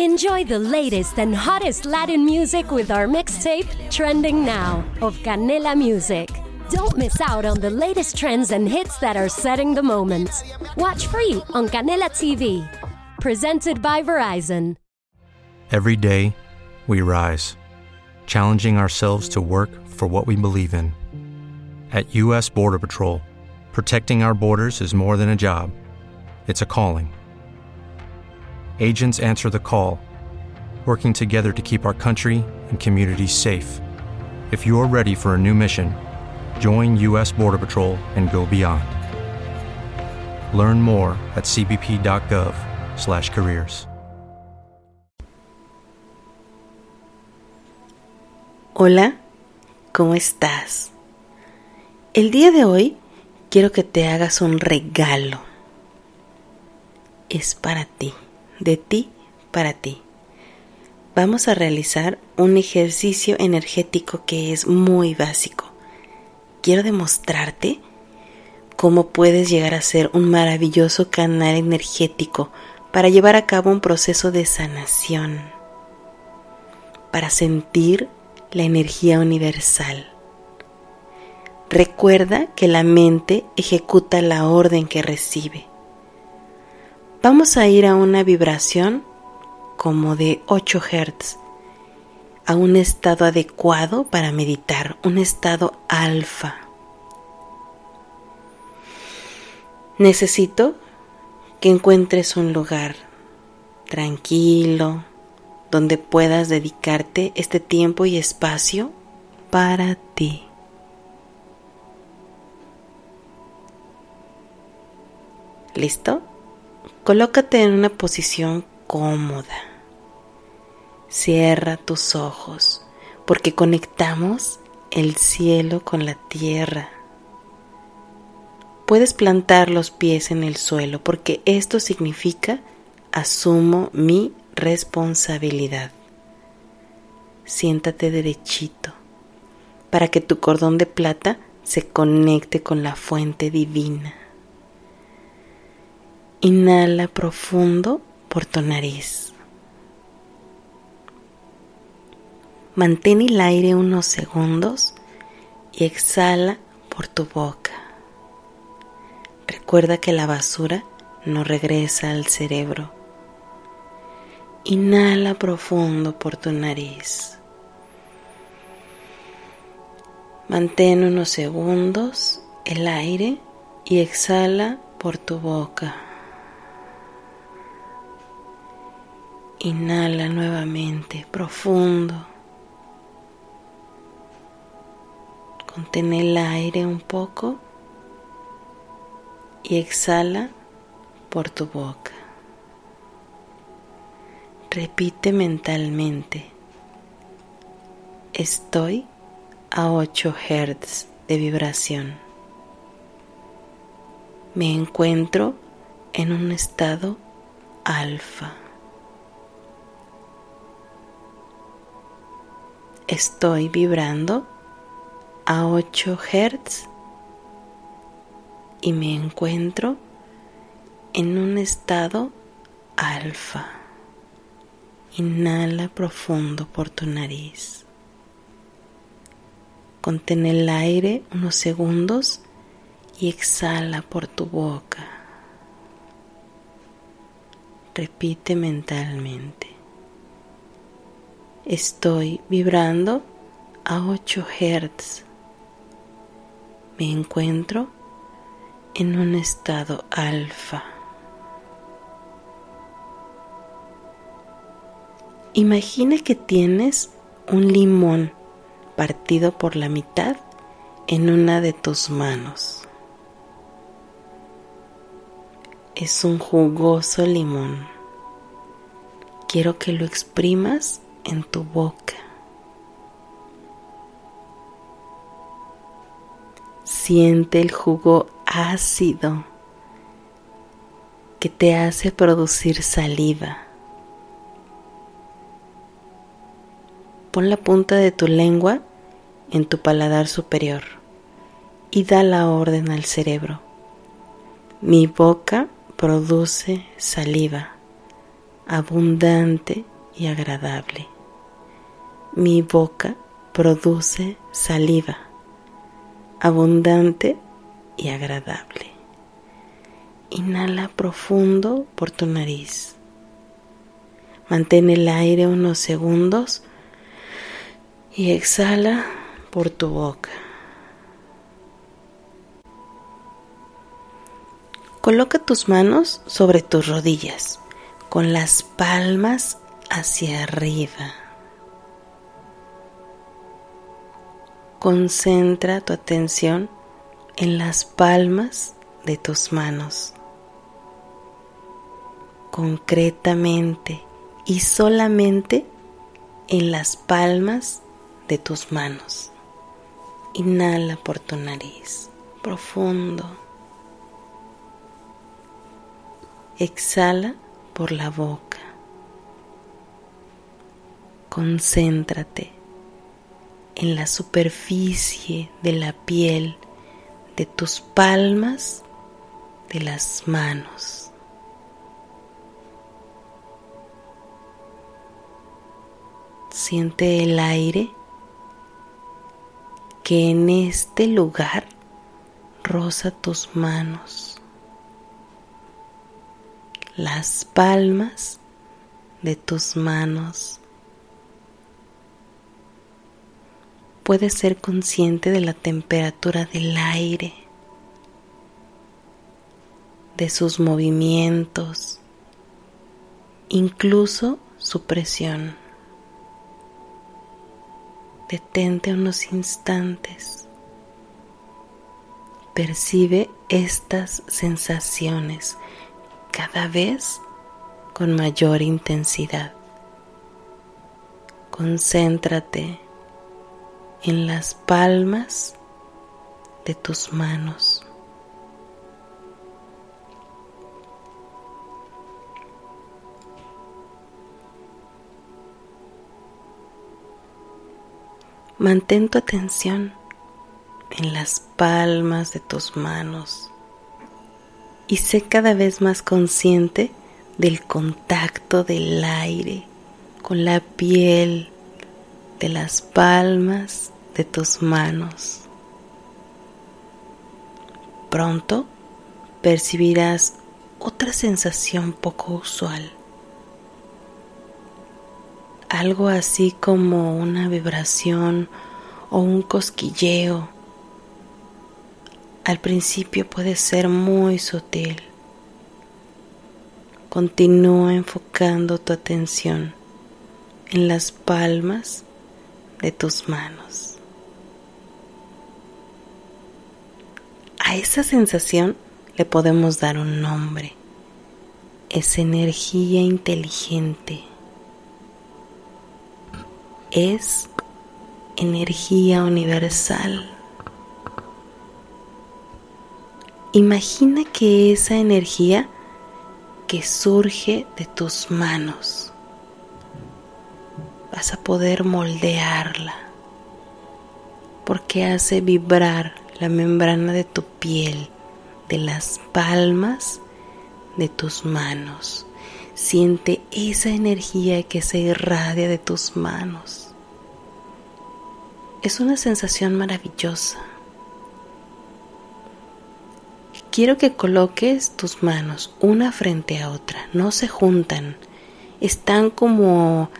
Enjoy the latest and hottest Latin music with our mixtape, Trending Now, of Canela Music. Don't miss out on the latest trends and hits that are setting the moment. Watch free on Canela TV. Presented by Verizon. Every day, we rise, challenging ourselves to work for what we believe in. At U.S. Border Patrol, protecting our borders is more than a job, it's a calling. Agents answer the call, working together to keep our country and communities safe. If you're ready for a new mission, join U.S. Border Patrol and go beyond. Learn more at cbp.gov/careers. Hola, ¿cómo estás? El día de hoy quiero que te hagas un regalo. Es para ti, de ti para ti. Vamos a realizar un ejercicio energético que es muy básico. Quiero demostrarte cómo puedes llegar a ser un maravilloso canal energético para llevar a cabo un proceso de sanación, para sentir la energía universal. Recuerda que la mente ejecuta la orden que recibe. Vamos a ir a una vibración como de 8 Hz, a un estado adecuado para meditar, un estado alfa. Necesito que encuentres un lugar tranquilo, donde puedas dedicarte este tiempo y espacio para ti. ¿Listo? Colócate en una posición cómoda. Cierra tus ojos porque conectamos el cielo con la tierra. Puedes plantar los pies en el suelo porque esto significa asumo mi responsabilidad. Siéntate derechito para que tu cordón de plata se conecte con la fuente divina. Inhala profundo por tu nariz. Mantén el aire unos segundos y exhala por tu boca. Recuerda que la basura no regresa al cerebro Inhala profundo por tu nariz. Mantén unos segundos el aire y exhala por tu boca. Inhala nuevamente profundo. Contén el aire un poco y exhala por tu boca. Repite mentalmente, estoy a 8 Hz de vibración. Me encuentro en un estado alfa. Estoy vibrando a 8 Hz y me encuentro en un estado alfa. Inhala profundo por tu nariz. Contén el aire unos segundos y exhala por tu boca. Repite mentalmente. Estoy vibrando a 8 Hz. Me encuentro en un estado alfa. Imagina que tienes un limón partido por la mitad en una de tus manos. Es un jugoso limón. Quiero que lo exprimas en tu boca. Siente el jugo ácido que te hace producir saliva. Pon la punta de tu lengua en tu paladar superior y da la orden al cerebro. Mi boca produce saliva. abundante y agradable. Mi boca produce saliva, abundante y agradable. Inhala profundo por tu nariz. Mantén el aire unos segundos y exhala por tu boca. Coloca tus manos sobre tus rodillas con las palmas hacia arriba. Concentra tu atención en las palmas de tus manos. Concretamente y solamente en las palmas de tus manos. Inhala por tu nariz, profundo. Exhala por la boca. Concéntrate en la superficie de la piel de tus palmas de las manos. Siente el aire que en este lugar roza tus manos las palmas de tus manos. Puedes ser consciente de la temperatura del aire, de sus movimientos, incluso su presión. Detente unos instantes. Percibe estas sensaciones cada vez con mayor intensidad. Concéntrate en las palmas de tus manos. Mantén tu atención en las palmas de tus manos y sé cada vez más consciente del contacto del aire con la piel de las palmas de tus manos. Pronto percibirás otra sensación poco usual, algo así como una vibración o un cosquilleo al principio puede ser muy sutil. Continúa enfocando tu atención en las palmas de tus manos. A esa sensación le podemos dar un nombre. Es energía inteligente. Es energía universal. Imagina que esa energía que surge de tus manos, vas a poder moldearla porque hace vibrar la membrana de tu piel, de las palmas de tus manos. Siente esa energía que se irradia de tus manos. Es una sensación maravillosa. Quiero que coloques tus manos una frente a otra, no se juntan, están como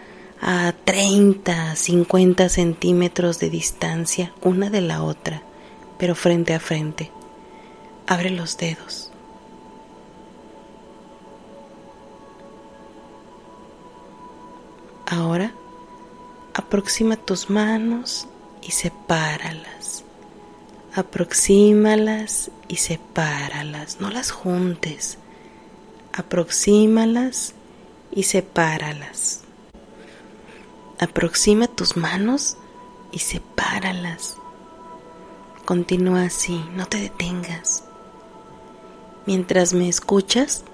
a 30, 50 centímetros de distancia una de la otra, pero frente a frente. Abre los dedos. Ahora aproxima tus manos y sepáralas aproxímalas y sepáralas, no las juntes, aproxímalas y sepáralas. Aproxima tus manos y sepáralas. Continúa así, no te detengas. Mientras me escuchas,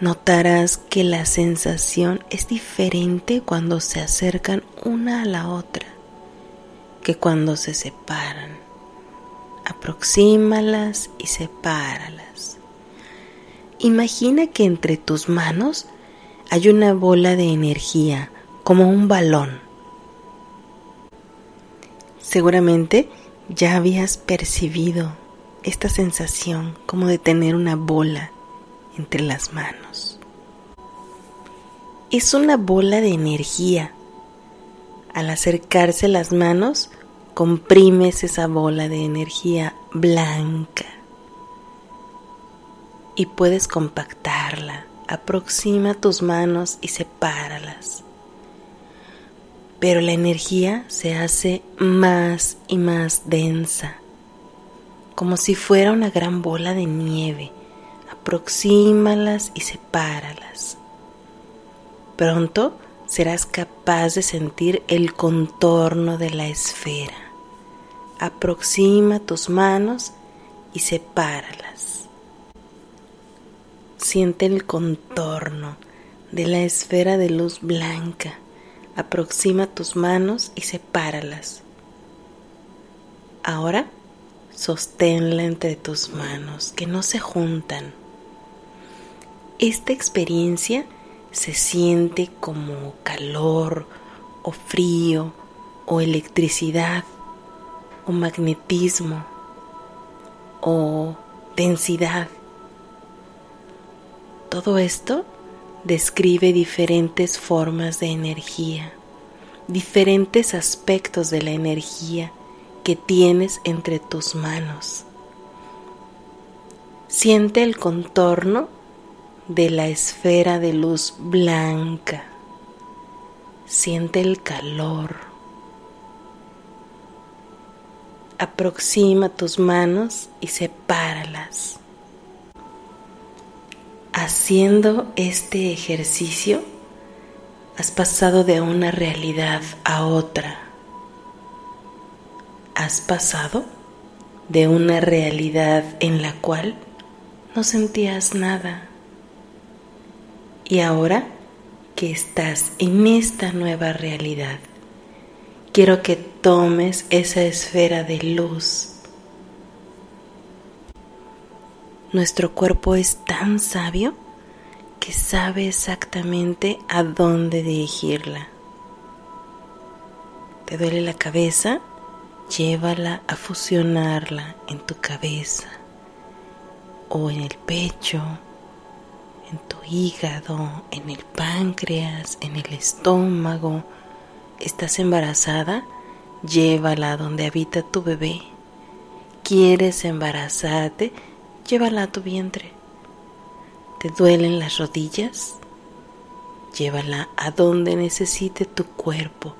notarás que la sensación es diferente cuando se acercan una a la otra que cuando se separan aproxímalas y sepáralas. Imagina que entre tus manos hay una bola de energía, como un balón. Seguramente ya habías percibido esta sensación como de tener una bola entre las manos. Es una bola de energía. Al acercarse las manos, comprimes esa bola de energía blanca y puedes compactarla. Aproxima tus manos y sepáralas pero la energía se hace más y más densa, como si fuera una gran bola de nieve. Aproxímalas y sepáralas. Pronto serás capaz de sentir el contorno de la esfera. Aproxima tus manos y sepáralas. Siente el contorno de la esfera de luz blanca Aproxima tus manos y sepáralas. Ahora sosténla entre tus manos, que no se juntan. Esta experiencia se siente como calor o frío o electricidad o magnetismo o densidad. Todo esto describe diferentes formas de energía, diferentes aspectos de la energía que tienes entre tus manos. Siente el contorno de la esfera de luz blanca. Siente el calor. Aproxima tus manos y sepáralas. Haciendo este ejercicio, has pasado de una realidad a otra. Has pasado de una realidad en la cual no sentías nada. Y ahora que estás en esta nueva realidad, quiero que tomes esa esfera de luz Nuestro cuerpo es tan sabio que sabe exactamente a dónde dirigirla. ¿Te duele la cabeza? Llévala a fusionarla en tu cabeza o en el pecho, en tu hígado, en el páncreas, en el estómago. ¿Estás embarazada? Llévala donde habita tu bebé. ¿Quieres embarazarte? Llévala a tu vientre. ¿Te duelen las rodillas? Llévala a donde necesite tu cuerpo.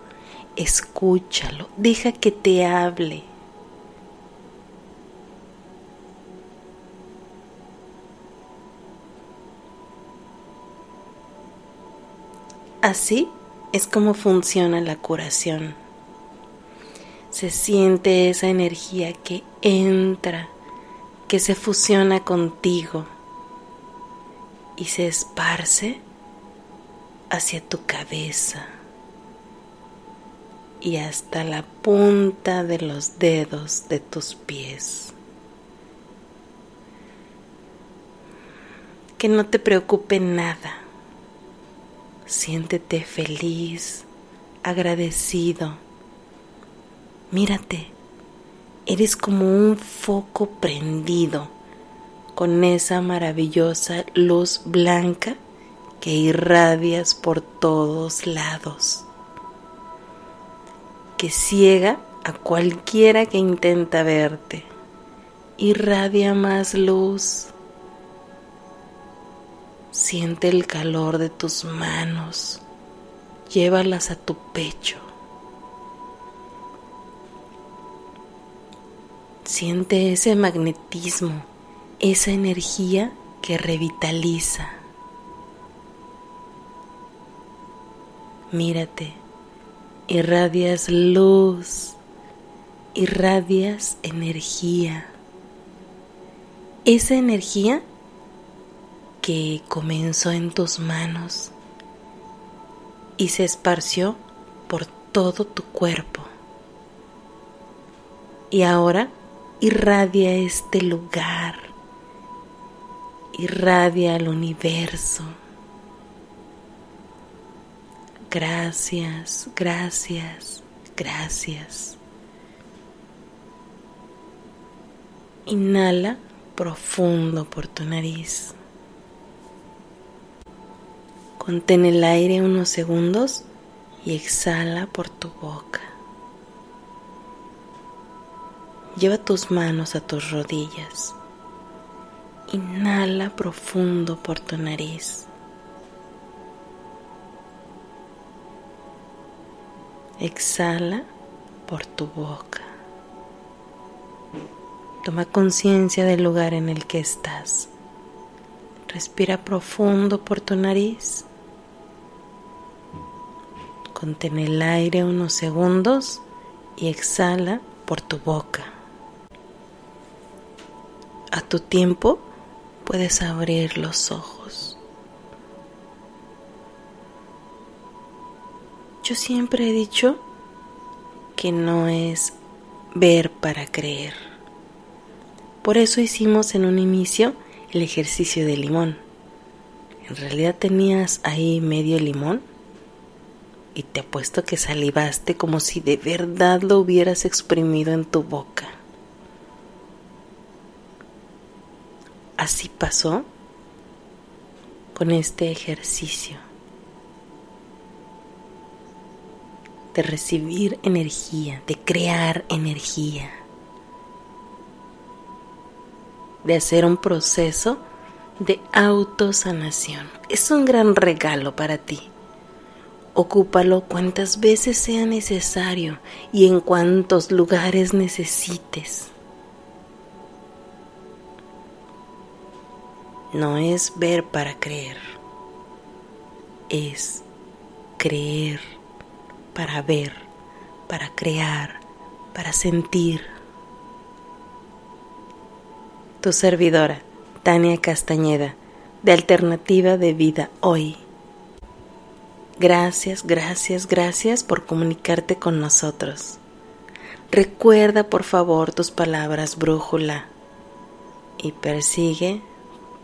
Escúchalo, deja que te hable. Así es como funciona la curación. Se siente esa energía que entra que se fusiona contigo y se esparce hacia tu cabeza y hasta la punta de los dedos de tus pies. Que no te preocupe nada. Siéntete feliz, agradecido. Mírate Eres como un foco prendido con esa maravillosa luz blanca que irradias por todos lados, que ciega a cualquiera que intenta verte. Irradia más luz. Siente el calor de tus manos. Llévalas a tu pecho. Siente ese magnetismo, esa energía que revitaliza. Mírate, irradias luz, irradias energía. Esa energía que comenzó en tus manos y se esparció por todo tu cuerpo. Y ahora irradia este lugar, irradia el universo, Gracias, gracias, gracias. Inhala profundo por tu nariz. Contén el aire unos segundos y exhala por tu boca. Lleva tus manos a tus rodillas. Inhala profundo por tu nariz. Exhala por tu boca. Toma conciencia del lugar en el que estás. Respira profundo por tu nariz. Contén el aire unos segundos y exhala por tu boca. Tu tiempo puedes abrir los ojos. Yo siempre he dicho que no es ver para creer. Por eso hicimos en un inicio el ejercicio de limón. En realidad tenías ahí medio limón y te apuesto que salivaste como si de verdad lo hubieras exprimido en tu boca. Así pasó con este ejercicio de recibir energía, de crear energía, de hacer un proceso de autosanación. Es un gran regalo para ti. Ocúpalo cuantas veces sea necesario y en cuantos lugares necesites. No es ver para creer, es creer para ver, para crear, para sentir. Tu servidora, Tania Castañeda, de Alternativa de Vida Hoy. Gracias, gracias, gracias por comunicarte con nosotros. Recuerda por favor tus palabras brújula y persigue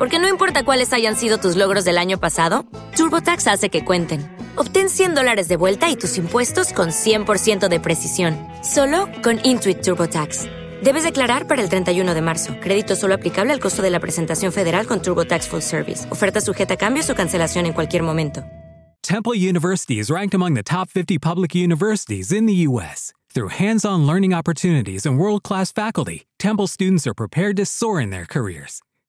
Porque no importa cuáles hayan sido tus logros del año pasado, TurboTax hace que cuenten. Obtén 100 dólares de vuelta y tus impuestos con 100% de precisión, solo con Intuit TurboTax. Debes declarar para el 31 de marzo. Crédito solo aplicable al costo de la presentación federal con TurboTax Full Service. Oferta sujeta a cambios o cancelación en cualquier momento. Temple University is ranked among the top 50 public universities in the U.S. Through hands on learning opportunities and world class faculty, Temple students are prepared to soar in their careers.